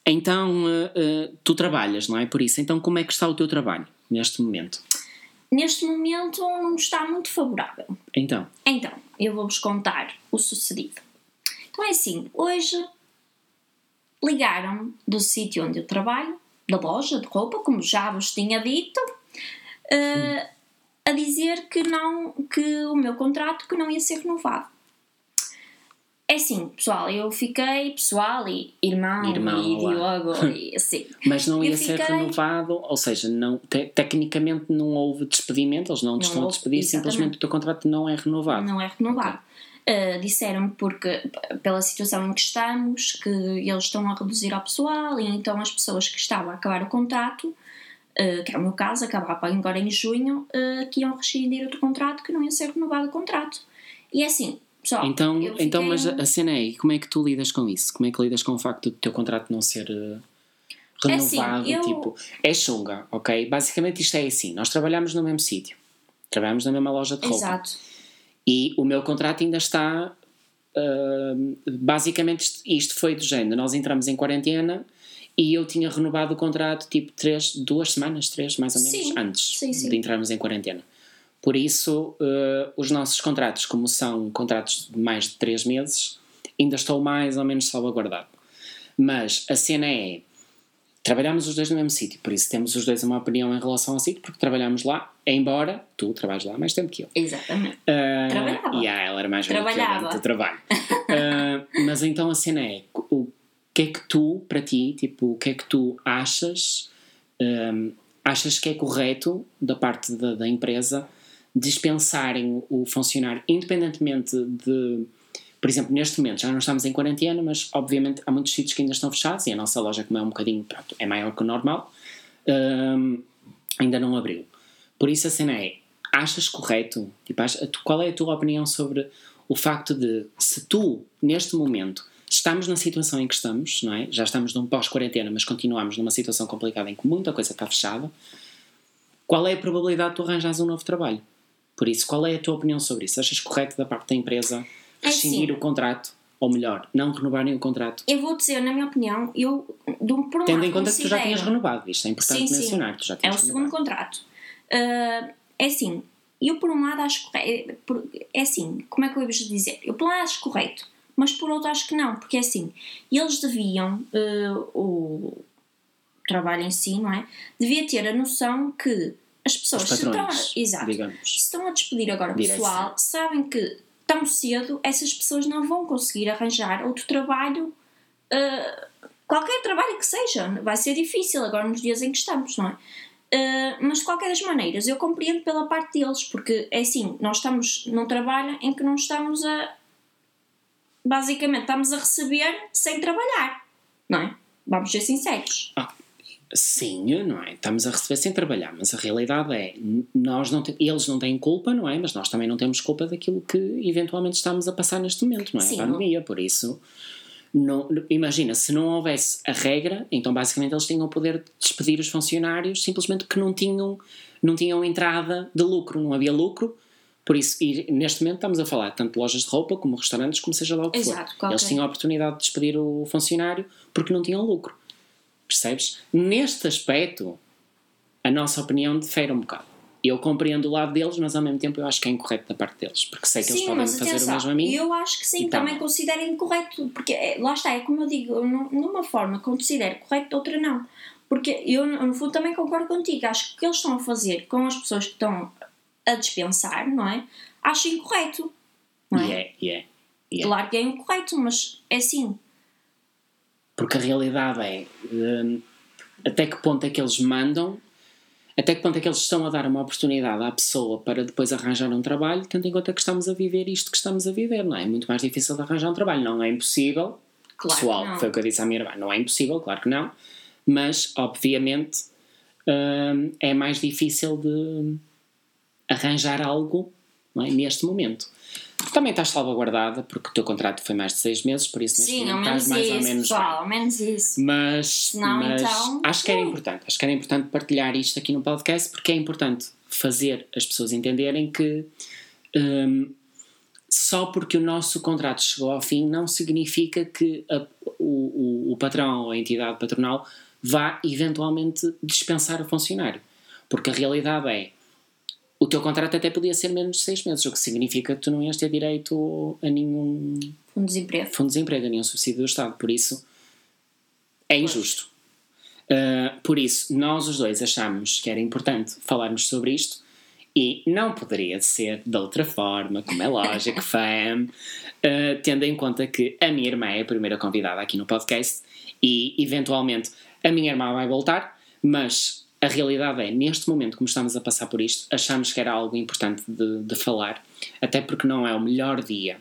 [SPEAKER 1] então eh, eh, tu trabalhas, não é? Por isso, então como é que está o teu trabalho neste momento?
[SPEAKER 2] Neste momento não está muito favorável.
[SPEAKER 1] Então,
[SPEAKER 2] Então, eu vou-vos contar o sucedido. Então é assim, hoje ligaram-me do sítio onde eu trabalho, da loja de roupa, como já vos tinha dito, eh, a dizer que não, que o meu contrato que não ia ser renovado. É assim, pessoal, eu fiquei, pessoal e irmão,
[SPEAKER 1] Irmão,
[SPEAKER 2] e. Diogo e assim.
[SPEAKER 1] mas não ia ser renovado, ou seja, não, te- tecnicamente não houve despedimento, eles não te
[SPEAKER 2] Não
[SPEAKER 1] estão a
[SPEAKER 2] houve,
[SPEAKER 1] despedir,
[SPEAKER 2] exatamente.
[SPEAKER 1] simplesmente o teu contrato não é renovado.
[SPEAKER 2] Não é renovado. Uh, Disseram-me porque, p- pela situação em que estamos, que eles estão a reduzir ao pessoal e então as pessoas que estavam a acabar o contrato, uh, que é o meu caso, acabava agora em junho, uh, que iam rescindir o contrato, que não ia ser renovado o contrato. E é assim, pessoal.
[SPEAKER 1] Então,
[SPEAKER 2] eu
[SPEAKER 1] então
[SPEAKER 2] fiquei
[SPEAKER 1] mas a cena é, como é que tu lidas com isso? Como é que lidas com o facto do teu contrato não ser eh,
[SPEAKER 2] É assim,
[SPEAKER 1] renovado?
[SPEAKER 2] eu-
[SPEAKER 1] Tipo, é chunga, ok? Basicamente isto é assim, nós trabalhamos no mesmo sítio, trabalhamos na mesma loja de roupa
[SPEAKER 2] Exato.
[SPEAKER 1] e o meu contrato ainda está, ah, basicamente isto, isto foi do género, nós entramos em quarentena e eu tinha renovado o contrato tipo três, duas semanas, três mais ou menos,
[SPEAKER 2] Sim,
[SPEAKER 1] antes
[SPEAKER 2] sim, sim.
[SPEAKER 1] de entrarmos em quarentena. Por isso, eh, os nossos contratos, como são contratos de mais de 3 meses, ainda estou mais ou menos salvaguardado. Mas a cena é: trabalhamos os dois no mesmo sítio, por isso temos os dois uma opinião em relação ao sítio, porque trabalhamos lá, embora tu trabalhes lá mais tempo que eu.
[SPEAKER 2] Exatamente.
[SPEAKER 1] Ah,
[SPEAKER 2] Trabalhava.
[SPEAKER 1] yeah, ela era mais velha que eu
[SPEAKER 2] Trabalhava.
[SPEAKER 1] durante o trabalho. Ah, mas então a cena é: o que é que tu, para ti, tipo, o que é que tu achas? ahm, achas que é correto da parte da, da empresa dispensarem o funcionário, independentemente de. Por exemplo, neste momento já não estamos em quarentena, mas obviamente há muitos sítios que ainda estão fechados e a nossa loja, como é um bocadinho, pronto, é maior que o normal, ahm, ainda não abriu. Por isso a cena é: achas correto? Tipo, qual é a tua opinião sobre o facto de, se tu, neste momento, estamos na situação em que estamos, não é? Já estamos num pós-quarentena, mas continuamos numa situação complicada em que muita coisa está fechada, qual é a probabilidade de tu arranjares um novo trabalho? Por isso, qual é a tua opinião sobre isso? Achas correto da parte da empresa
[SPEAKER 2] É
[SPEAKER 1] rescindir
[SPEAKER 2] assim.
[SPEAKER 1] o contrato? Ou melhor, não renovarem o contrato?
[SPEAKER 2] Eu vou dizer, na minha opinião, eu, de um, por um
[SPEAKER 1] Tendo em conta que tu já tinhas renovado, isto é importante
[SPEAKER 2] Sim, sim.
[SPEAKER 1] mencionar, tu já
[SPEAKER 2] É o
[SPEAKER 1] tinhas
[SPEAKER 2] segundo
[SPEAKER 1] renovado.
[SPEAKER 2] contrato. Ah, é assim, eu por um lado acho correto. É assim, como é que eu ia vos dizer? Eu por um lado acho correto, mas por outro acho que não, porque é assim, eles deviam, ah, o trabalho em si, não é? Devia ter a noção que as pessoas
[SPEAKER 1] Os
[SPEAKER 2] se estão, a-
[SPEAKER 1] patrões,
[SPEAKER 2] exato,
[SPEAKER 1] digamos.
[SPEAKER 2] se estão a despedir agora o
[SPEAKER 1] Direção.
[SPEAKER 2] pessoal, sabem que tão cedo essas pessoas não vão conseguir arranjar outro trabalho ah, qualquer trabalho que seja, vai ser difícil agora nos dias em que estamos, não é? Ah, mas de qualquer das maneiras, eu compreendo pela parte deles, porque é assim, nós estamos num trabalho em que não estamos a. Basicamente, estamos a receber sem trabalhar, não é? Vamos ser sinceros.
[SPEAKER 1] Sim, não é? Estamos a receber sem trabalhar, mas a realidade é, nós não te- eles não têm culpa, não é? Mas nós também não temos culpa daquilo que eventualmente estamos a passar neste momento, não é?
[SPEAKER 2] Sim,
[SPEAKER 1] a pandemia, por isso, não, imagina, se não houvesse a regra, então basicamente eles tinham o poder de despedir os funcionários simplesmente porque não tinham, não tinham entrada de lucro, não havia lucro, por isso, neste momento estamos a falar tanto de lojas de roupa como restaurantes, como seja lá o que
[SPEAKER 2] Exato,
[SPEAKER 1] for.
[SPEAKER 2] qualquer-
[SPEAKER 1] Eles tinham a oportunidade de despedir o funcionário porque não tinham lucro. Percebes? Neste aspecto, a nossa opinião difere um bocado. Eu compreendo o lado deles, mas ao mesmo tempo eu acho que é incorreto da parte deles, porque sei que eles
[SPEAKER 2] Sim,
[SPEAKER 1] podem
[SPEAKER 2] mas
[SPEAKER 1] fazer o
[SPEAKER 2] atenção,
[SPEAKER 1] mesmo a mim.
[SPEAKER 2] eu acho que sim,
[SPEAKER 1] Então.
[SPEAKER 2] também considero incorreto, porque é, lá está, é como eu digo, eu nu- numa forma considero correto, outra não. Porque eu, no fundo, também concordo contigo, acho que o que eles estão a fazer com as pessoas que estão a dispensar, não é? Acho incorreto. Não é?
[SPEAKER 1] E é, e é, e é.
[SPEAKER 2] Claro que é incorreto, mas é assim.
[SPEAKER 1] Porque a realidade é hum, até que ponto é que eles mandam, até que ponto é que eles estão a dar uma oportunidade à pessoa para depois arranjar um trabalho, tendo em conta que estamos a viver isto que estamos a viver, não é? É muito mais difícil de arranjar um trabalho. Não é impossível,
[SPEAKER 2] Claro
[SPEAKER 1] pessoal, foi o que eu disse à minha irmã, não é impossível, claro que não, mas obviamente hum, é mais difícil de arranjar algo é, neste momento. Também estás salvaguardada porque o teu contrato foi mais de seis meses, por isso neste
[SPEAKER 2] Sim, ao
[SPEAKER 1] momento
[SPEAKER 2] menos
[SPEAKER 1] estás mais
[SPEAKER 2] isso,
[SPEAKER 1] ou menos
[SPEAKER 2] pessoal,
[SPEAKER 1] bem.
[SPEAKER 2] ao menos isso.
[SPEAKER 1] Mas,
[SPEAKER 2] Senão,
[SPEAKER 1] mas
[SPEAKER 2] então,
[SPEAKER 1] acho que era
[SPEAKER 2] não.
[SPEAKER 1] importante. Acho que era importante partilhar isto aqui no podcast porque é importante fazer as pessoas entenderem que hum, só porque o nosso contrato chegou ao fim não significa que a- o, o, o patrão ou a entidade patronal vá eventualmente dispensar o funcionário. Porque a realidade é o teu contrato até podia ser menos de seis meses, o que significa que tu não ias ter direito a nenhum
[SPEAKER 2] Um desemprego.
[SPEAKER 1] fundo de desemprego, a nenhum subsídio do Estado. Por isso, é injusto. Uh, por isso, nós os dois achamos que era importante falarmos sobre isto e não poderia ser de outra forma, como é lógico, fam, uh, tendo em conta que a minha irmã é a primeira convidada aqui no podcast e, eventualmente, a minha irmã vai voltar, mas a realidade é, neste momento, como estamos a passar por isto, achamos que era algo importante de, de falar, até porque não é o melhor dia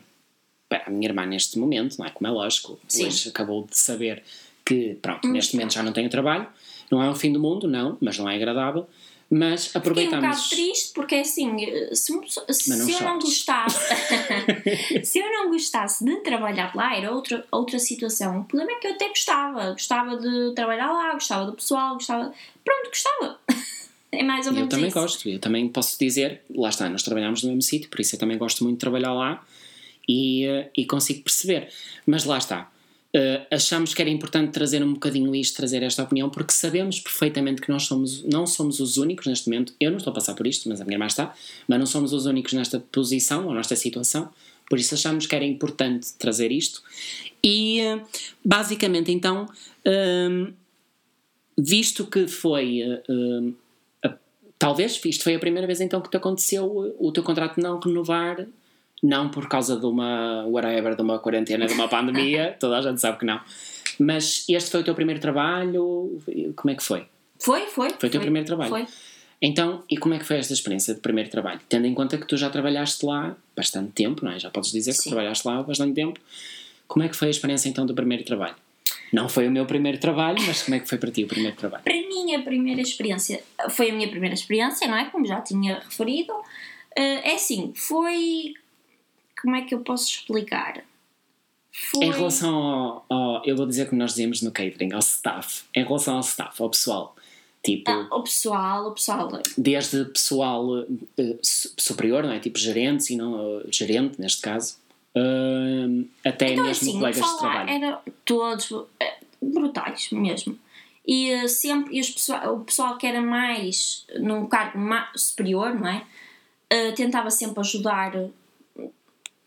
[SPEAKER 1] para a minha irmã neste momento, não é? Como é lógico,
[SPEAKER 2] Sim.
[SPEAKER 1] hoje acabou de saber que, pronto,
[SPEAKER 2] Hum.
[SPEAKER 1] neste momento já não tenho trabalho, não é o fim do mundo, não, mas não é agradável, mas
[SPEAKER 2] Fiquei um
[SPEAKER 1] aproveitamos.
[SPEAKER 2] bocado triste porque é assim, se, pessoa- se
[SPEAKER 1] Mas não
[SPEAKER 2] eu não gostasse se eu não gostasse de trabalhar lá era outra, outra situação. O problema é que eu até gostava, gostava de trabalhar lá, gostava do pessoal, gostava. Pronto, gostava. É mais ou
[SPEAKER 1] Eu
[SPEAKER 2] menos
[SPEAKER 1] também
[SPEAKER 2] isso.
[SPEAKER 1] gosto, eu também posso dizer, lá está, nós trabalhamos no mesmo sítio, por isso eu também gosto muito de trabalhar lá e, eh, e consigo perceber. Mas lá está, eh, achamos que era importante trazer um bocadinho isto, trazer esta opinião, porque sabemos perfeitamente que nós somos, não somos os únicos neste momento, eu não estou a passar por isto, mas a minha irmã está, mas não somos os únicos nesta posição ou nesta situação, por isso achamos que era importante trazer isto. E eh, basicamente então, hum, visto que foi. eh, a- talvez isto foi a primeira vez então que te aconteceu eh, o teu contrato não renovar, não por causa de uma whatever, de uma quarentena, de uma pandemia, toda a gente sabe que não. Mas este foi o teu primeiro trabalho? Como é que foi?
[SPEAKER 2] Foi, foi.
[SPEAKER 1] Foi o teu primeiro trabalho?
[SPEAKER 2] Foi.
[SPEAKER 1] Então, e como é que foi esta experiência de primeiro trabalho? Tendo em conta que tu já trabalhaste lá bastante tempo, não é? Já podes dizer que
[SPEAKER 2] Sim.
[SPEAKER 1] trabalhaste lá há bastante tempo. Como é que foi a experiência então do primeiro trabalho? Não foi o meu primeiro trabalho, mas como é que foi para ti o primeiro trabalho?
[SPEAKER 2] Para mim, a primeira experiência foi a minha primeira experiência, não é? Como já tinha referido. Eh, É assim, foi. Como é que eu posso explicar? Foi.
[SPEAKER 1] Em relação ao, ao- Eu vou dizer como nós dizemos no catering, ao staff. Em relação ao staff, ao pessoal. Tipo,
[SPEAKER 2] Ah, o pessoal, o pessoal.
[SPEAKER 1] desde pessoal su- superior, não é? Tipo gerentes e não. eh, gerente, neste caso. eh, até
[SPEAKER 2] Então,
[SPEAKER 1] mesmo
[SPEAKER 2] assim,
[SPEAKER 1] colegas de trabalho.
[SPEAKER 2] era todos eh, brutais mesmo. E sempre e os pessoal, o pessoal que era mais num cargo superior, não é? Tentava sempre ajudar,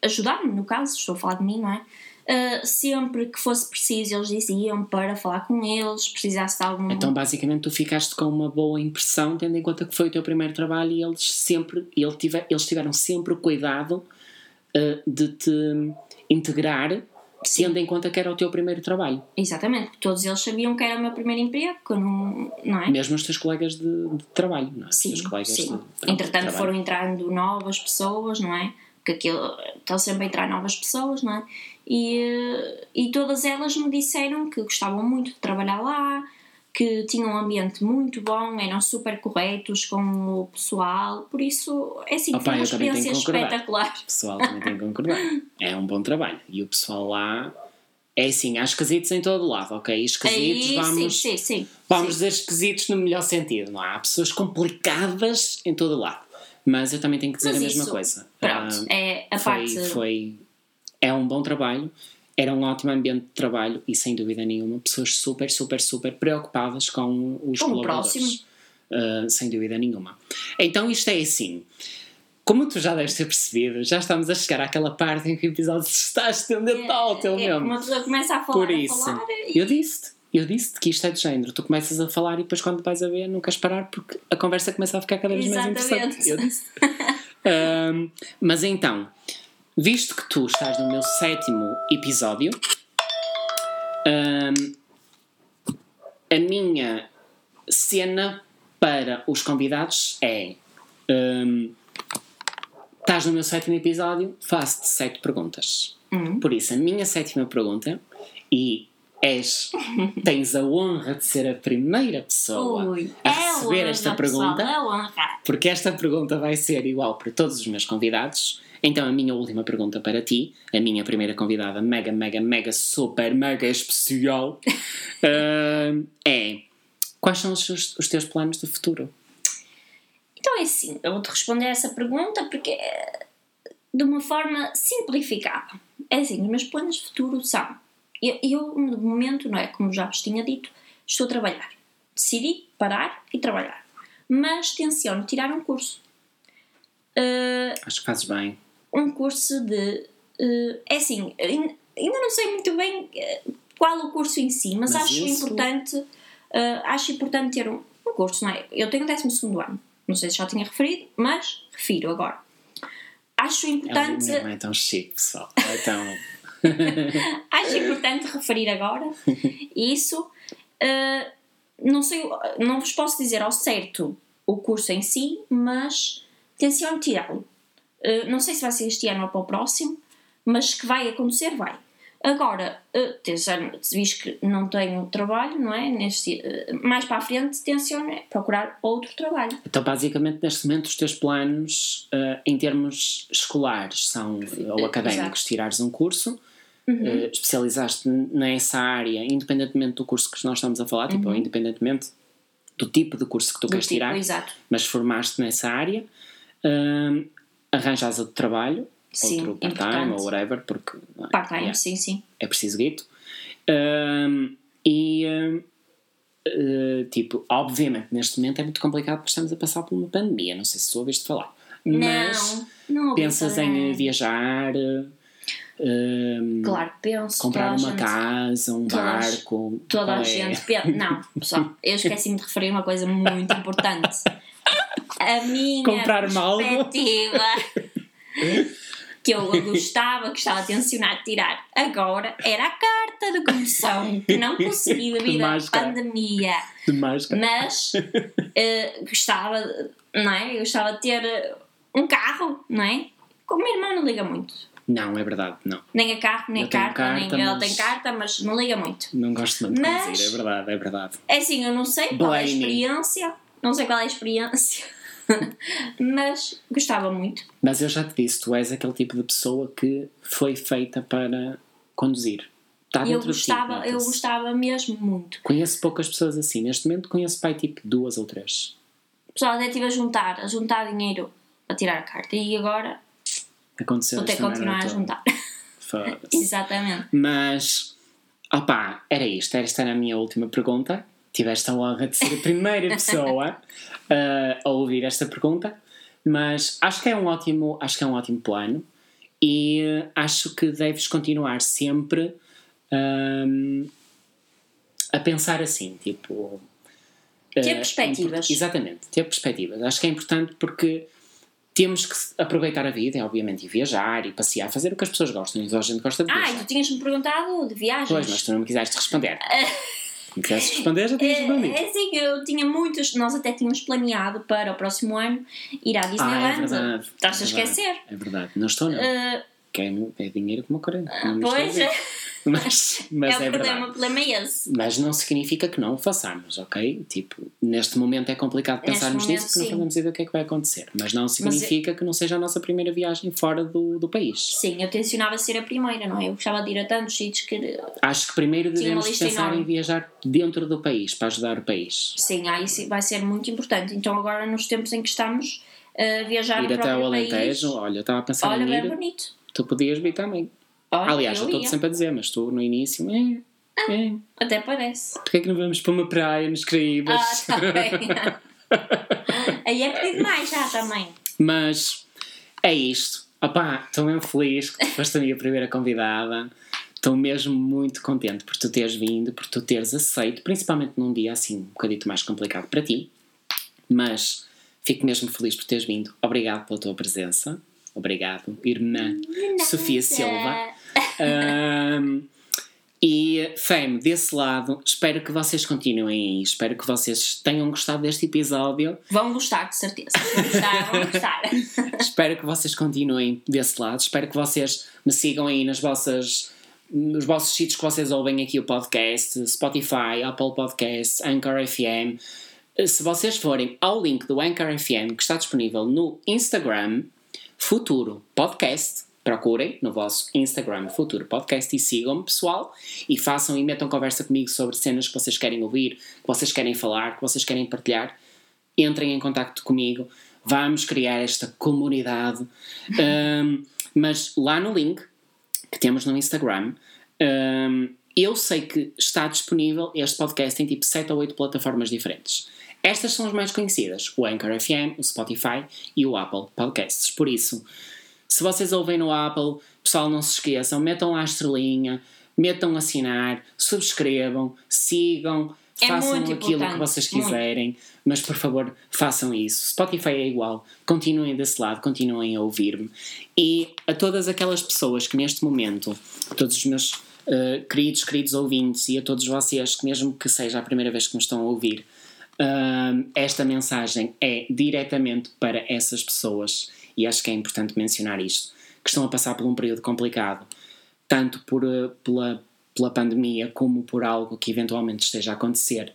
[SPEAKER 2] ajudar-me, no caso, estou a falar de mim, não é? Eh, sempre que fosse preciso, eles diziam para falar com eles, precisasse de algum.
[SPEAKER 1] Então, basicamente, tu ficaste com uma boa impressão, tendo em conta que foi o teu primeiro trabalho e eles sempre, ele tiver, eles tiveram sempre o cuidado eh, de te integrar, tendo em conta que era o teu primeiro trabalho.
[SPEAKER 2] Exatamente, todos eles sabiam que era o meu primeiro emprego, não, não é?
[SPEAKER 1] Mesmo os teus colegas de, de trabalho, não é?
[SPEAKER 2] Sim, sim.
[SPEAKER 1] de, pronto,
[SPEAKER 2] Entretanto foram entrando novas pessoas, não é? Que aquilo, estão sempre a entrar novas pessoas, não é? E, eh, e todas elas me disseram que gostavam muito de trabalhar lá, que tinham um ambiente muito bom, eram super corretos com o pessoal, por isso é assim,
[SPEAKER 1] Opa,
[SPEAKER 2] foi uma experiência espetacular.
[SPEAKER 1] O pessoal também tem que concordar. É um bom trabalho. E o pessoal lá. É assim, há esquisitos em todo lado, ok? Esquisitos,
[SPEAKER 2] Aí,
[SPEAKER 1] vamos,
[SPEAKER 2] sim, sim, sim.
[SPEAKER 1] vamos dizer esquisitos no melhor sentido, não é? Há pessoas complicadas em todo lado. Mas eu também tenho que dizer
[SPEAKER 2] Mas
[SPEAKER 1] a mesma
[SPEAKER 2] isso,
[SPEAKER 1] coisa.
[SPEAKER 2] Pronto,
[SPEAKER 1] Ah,
[SPEAKER 2] é a
[SPEAKER 1] foi,
[SPEAKER 2] parte.
[SPEAKER 1] foi. É um bom trabalho, era um ótimo ambiente de trabalho e sem dúvida nenhuma, pessoas super, super, super preocupadas com os
[SPEAKER 2] Com o
[SPEAKER 1] colaboradores.
[SPEAKER 2] próximo.
[SPEAKER 1] Uh, sem dúvida nenhuma. Então isto é assim. Como tu já deves ter percebido, já estamos a chegar àquela parte em que o episódio se está a estender totalmente.
[SPEAKER 2] é, uma pessoa começa a falar,
[SPEAKER 1] Por
[SPEAKER 2] a
[SPEAKER 1] isso,
[SPEAKER 2] falar e
[SPEAKER 1] eu disse-te, eu disse-te que isto é de género. Tu começas a falar e depois quando vais a ver não queres parar porque a conversa começa a ficar cada vez mais interessante. Eu disse. Ahm, mas então, visto que tu estás no meu sétimo episódio, ahm, a minha cena para os convidados é. ahm, estás no meu sétimo episódio, faço-te sete perguntas.
[SPEAKER 2] Hum.
[SPEAKER 1] Por isso, a minha sétima pergunta, e és, tens a honra de ser a primeira pessoa
[SPEAKER 2] Ui,
[SPEAKER 1] a
[SPEAKER 2] é
[SPEAKER 1] receber
[SPEAKER 2] honra,
[SPEAKER 1] esta pergunta,
[SPEAKER 2] é honra.
[SPEAKER 1] porque esta pergunta vai ser igual para todos os meus convidados. Então, a minha última pergunta para ti, a minha primeira convidada, mega, mega, mega, super, mega especial, ah, é: quais são os, teus- os teus planos de futuro?
[SPEAKER 2] Então é assim, eu vou-te responder essa pergunta porque é de uma forma simplificada. É assim, os meus planos de futuro são. Eu, eu, no momento, não é? Como já vos tinha dito, estou a trabalhar. Decidi parar e trabalhar. Mas tenciono tirar um curso. Uh,
[SPEAKER 1] Acho que fazes bem.
[SPEAKER 2] um curso de. uh, é assim, ain- ainda não sei muito bem uh, qual o curso em si, mas,
[SPEAKER 1] Mas
[SPEAKER 2] acho
[SPEAKER 1] isso-
[SPEAKER 2] importante. uh, acho importante ter um, um curso, não é? Eu tenho o 12 ano, não sei se já tinha referido, mas refiro agora. Acho
[SPEAKER 1] Ela
[SPEAKER 2] importante,
[SPEAKER 1] não é tão chique, pessoal. É tão.
[SPEAKER 2] Acho importante referir agora isso. Uh, não sei, não vos posso dizer ao certo o curso em si, mas tenciono tirá-lo. Uh, não sei se vai ser este ano ou para o próximo, mas que vai acontecer, vai. Agora, uh, tenciono, visto que não tenho trabalho, não é? Neste, uh, mais para a frente, tenciono procurar outro trabalho.
[SPEAKER 1] Então, basicamente, neste momento, os teus planos eh, em termos escolares são, ou académicos, tirares um curso, eh, especializaste nessa área, independentemente do curso que nós estamos a falar, tipo, ou independentemente do tipo de curso que tu
[SPEAKER 2] Do
[SPEAKER 1] queres
[SPEAKER 2] tipo,
[SPEAKER 1] tirar,
[SPEAKER 2] exato.
[SPEAKER 1] mas formaste nessa área, hum, arranjas outro trabalho,
[SPEAKER 2] Sim,
[SPEAKER 1] outro part-time ou whatever, porque é?
[SPEAKER 2] Part-time,
[SPEAKER 1] Yeah
[SPEAKER 2] sim, sim.
[SPEAKER 1] é preciso guito. Hum, e, eh, tipo, obviamente, neste momento é muito complicado porque estamos a passar por uma pandemia. Não sei se tu ouviste falar. Mas
[SPEAKER 2] não,
[SPEAKER 1] pensas em viajar,
[SPEAKER 2] Claro, penso.
[SPEAKER 1] comprar
[SPEAKER 2] a
[SPEAKER 1] uma casa, um
[SPEAKER 2] a-
[SPEAKER 1] barco.
[SPEAKER 2] Toda a
[SPEAKER 1] é?
[SPEAKER 2] gente pensa. Não, pessoal, eu esqueci-me de referir uma coisa muito importante. A minha
[SPEAKER 1] Comprar-me algo.
[SPEAKER 2] perspectiva que eu gostava, que estava a tensionar tirar agora era a carta de condução que não consegui devido à pandemia.
[SPEAKER 1] De máscara.
[SPEAKER 2] Mas eh, gostava, não é? Eu gostava de ter um carro, não é? Como o meu irmão não liga muito.
[SPEAKER 1] Não, é verdade, não.
[SPEAKER 2] Nem a carro, nem
[SPEAKER 1] Eu
[SPEAKER 2] carta,
[SPEAKER 1] carta,
[SPEAKER 2] nem ele
[SPEAKER 1] mas-
[SPEAKER 2] tem carta, mas não liga muito.
[SPEAKER 1] Não gosto muito de
[SPEAKER 2] Mas-
[SPEAKER 1] conduzir, é verdade, é verdade.
[SPEAKER 2] É assim, eu não sei qual é a experiência, não sei qual é a experiência, mas gostava muito.
[SPEAKER 1] Mas eu já te disse, tu és aquele tipo de pessoa que foi feita para conduzir. Está
[SPEAKER 2] eu
[SPEAKER 1] de
[SPEAKER 2] gostava, eu
[SPEAKER 1] nota-se.
[SPEAKER 2] gostava mesmo muito.
[SPEAKER 1] Conheço poucas pessoas assim. Neste momento conheço pai tipo duas ou três.
[SPEAKER 2] Pessoal, até estive a juntar, a juntar dinheiro para tirar a carta e agora
[SPEAKER 1] Aconteceu
[SPEAKER 2] vou ter que continuar a juntar. Exatamente.
[SPEAKER 1] Mas, opá, era isto. Esta era a minha última pergunta. Tiveste a honra de ser a primeira pessoa uh, a ouvir esta pergunta. Mas acho que é um ótimo, acho que é um ótimo plano. E acho que deves continuar sempre um, a pensar assim, tipo...
[SPEAKER 2] Ter
[SPEAKER 1] uh,
[SPEAKER 2] perspectivas.
[SPEAKER 1] import- Exatamente, ter perspectivas. Acho que é importante porque temos que aproveitar a vida, obviamente, e viajar, e passear, fazer o que as pessoas gostam. E toda a gente gosta de
[SPEAKER 2] Ah,
[SPEAKER 1] viajar.
[SPEAKER 2] e tu tinhas-me perguntado de viagens.
[SPEAKER 1] Pois, mas tu não me quiseste responder. Se me quiseste responder, já tinhas
[SPEAKER 2] É,
[SPEAKER 1] respondido.
[SPEAKER 2] é assim, eu tinha muitos, nós até tínhamos planeado para o próximo ano ir à
[SPEAKER 1] Ah, é
[SPEAKER 2] Disneyland.
[SPEAKER 1] verdade.
[SPEAKER 2] Estás a
[SPEAKER 1] é verdade,
[SPEAKER 2] esquecer?
[SPEAKER 1] É verdade. Não estou, não.
[SPEAKER 2] Uh,
[SPEAKER 1] Que é, é dinheiro como 40. não me
[SPEAKER 2] pois,
[SPEAKER 1] a. Mas, mas
[SPEAKER 2] é
[SPEAKER 1] é,
[SPEAKER 2] o problema,
[SPEAKER 1] verdade.
[SPEAKER 2] o problema é esse.
[SPEAKER 1] Mas não significa que não o façamos, ok? Tipo, neste momento é complicado
[SPEAKER 2] Neste
[SPEAKER 1] pensarmos
[SPEAKER 2] momento,
[SPEAKER 1] nisso porque não
[SPEAKER 2] sim.
[SPEAKER 1] sabemos ainda o que é que vai acontecer. Mas não significa que não seja a nossa primeira viagem fora do, do país.
[SPEAKER 2] Sim, eu tencionava ser a primeira, não é? Eu gostava de ir a tantos sítios que.
[SPEAKER 1] Acho que primeiro devemos pensar
[SPEAKER 2] enorme.
[SPEAKER 1] em viajar dentro do país, para ajudar o país.
[SPEAKER 2] Sim, isso vai ser muito importante. Então, agora, nos tempos em que estamos, a viajar
[SPEAKER 1] ir até
[SPEAKER 2] próprio
[SPEAKER 1] Alentejo,
[SPEAKER 2] país.
[SPEAKER 1] olha, eu estava a pensar
[SPEAKER 2] Olha,
[SPEAKER 1] em
[SPEAKER 2] bem
[SPEAKER 1] ir,
[SPEAKER 2] bonito.
[SPEAKER 1] tu podias vir também.
[SPEAKER 2] Olha,
[SPEAKER 1] Aliás, eu estou sempre a dizer, mas tu no início, é, é,
[SPEAKER 2] Até parece.
[SPEAKER 1] porquê é que não vamos para uma praia nos Caraíbas?
[SPEAKER 2] Ah, tá bem. Aí é pedido mais já também.
[SPEAKER 1] Mas é isto. Opá, estou mesmo feliz que tu foste a minha primeira convidada. Estou mesmo muito contente por tu teres vindo, por tu teres aceito, principalmente num dia assim um bocadito mais complicado para ti. Mas fico mesmo feliz por teres vindo. Obrigado pela tua presença. Obrigado, irmã Sofia Silva. Ahm, e, Fame, desse lado, espero que vocês continuem aí. Espero que vocês tenham gostado deste episódio.
[SPEAKER 2] Vão gostar, de certeza. Vão gostar, vão gostar.
[SPEAKER 1] Espero que vocês continuem desse lado. Espero que vocês me sigam aí nas vossas, nos vossos sítios que vocês ouvem aqui o podcast, Spotify, Apple Podcasts, Anchor FM. Se vocês forem ao link do Anchor FM que está disponível no Instagram, Futuro Podcast, procurem no vosso Instagram Futuro Podcast e sigam-me, pessoal, e façam e metam conversa comigo sobre cenas que vocês querem ouvir, que vocês querem falar, que vocês querem partilhar entrem em contacto comigo, vamos criar esta comunidade. Um, mas lá no link que temos no Instagram, um, eu sei que está disponível este podcast em tipo 7 ou 8 plataformas diferentes. Estas são as mais conhecidas: o Anchor FM, o Spotify e o Apple Podcasts. Por isso, se vocês ouvem no Apple, pessoal, não se esqueçam, metam lá a estrelinha, metam assinar, subscrevam, sigam,
[SPEAKER 2] É
[SPEAKER 1] façam
[SPEAKER 2] muito
[SPEAKER 1] aquilo que vocês
[SPEAKER 2] muito.
[SPEAKER 1] quiserem, mas por favor façam isso. Spotify é igual, continuem desse lado, continuem a ouvir-me. E a todas aquelas pessoas que neste momento, a todos os meus eh, queridos, queridos ouvintes e a todos vocês, que mesmo que seja a primeira vez que me estão a ouvir, Ahm, esta mensagem é diretamente para essas pessoas e acho que é importante mencionar isto que estão a passar por um período complicado tanto por, eh, pela, pela pandemia como por algo que eventualmente esteja a acontecer.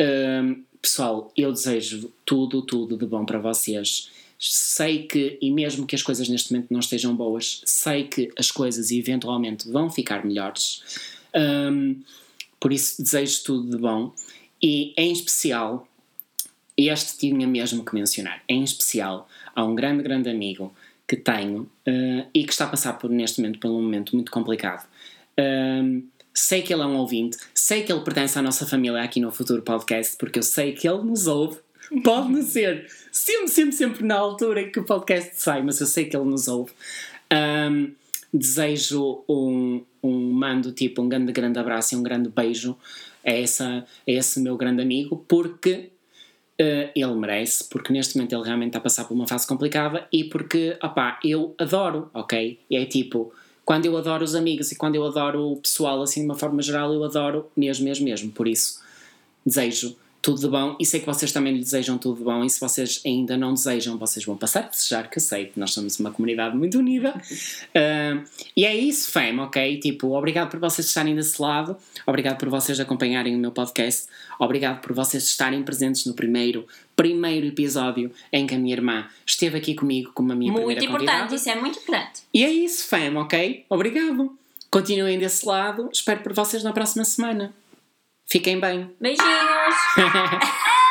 [SPEAKER 1] Ahm, pessoal, eu desejo tudo, tudo de bom para vocês. Sei que, e mesmo que as coisas neste momento não estejam boas sei que as coisas eventualmente vão ficar melhores. Ahm, por isso desejo tudo de bom. E em especial, este tinha mesmo que mencionar, em especial há um grande, grande amigo que tenho eh, e que está a passar por neste momento por um momento muito complicado. Ahm, sei que ele é um ouvinte, sei que ele pertence à nossa família aqui no Futuro Podcast, porque eu sei que ele nos ouve. Pode não ser sempre, sempre, sempre na altura em que o podcast sai, mas eu sei que ele nos ouve. Ahm, desejo um, um mando tipo um grande, grande abraço e um grande beijo a, essa, a esse meu grande amigo, porque ele merece, porque neste momento ele realmente está a passar por uma fase complicada e porque, opá, eu adoro, ok? É tipo, quando eu adoro os amigos e quando eu adoro o pessoal, assim, de uma forma geral, eu adoro mesmo, mesmo, mesmo. Por isso, desejo tudo de bom e sei que vocês também lhe desejam tudo de bom e se vocês ainda não desejam, vocês vão passar a desejar, que sei que nós somos uma comunidade muito unida. Ah, e é isso, fam, ok? Tipo, obrigado por vocês estarem desse lado, obrigado por vocês acompanharem o meu podcast, obrigado por vocês estarem presentes no primeiro, primeiro episódio em que a minha irmã esteve aqui comigo como a minha
[SPEAKER 2] Muito
[SPEAKER 1] primeira
[SPEAKER 2] importante,
[SPEAKER 1] convidada.
[SPEAKER 2] isso é muito importante.
[SPEAKER 1] E é isso, fam, ok? Obrigado. Continuem desse lado, espero por vocês na próxima semana. Fiquem bem.
[SPEAKER 2] Beijinhos! gosh.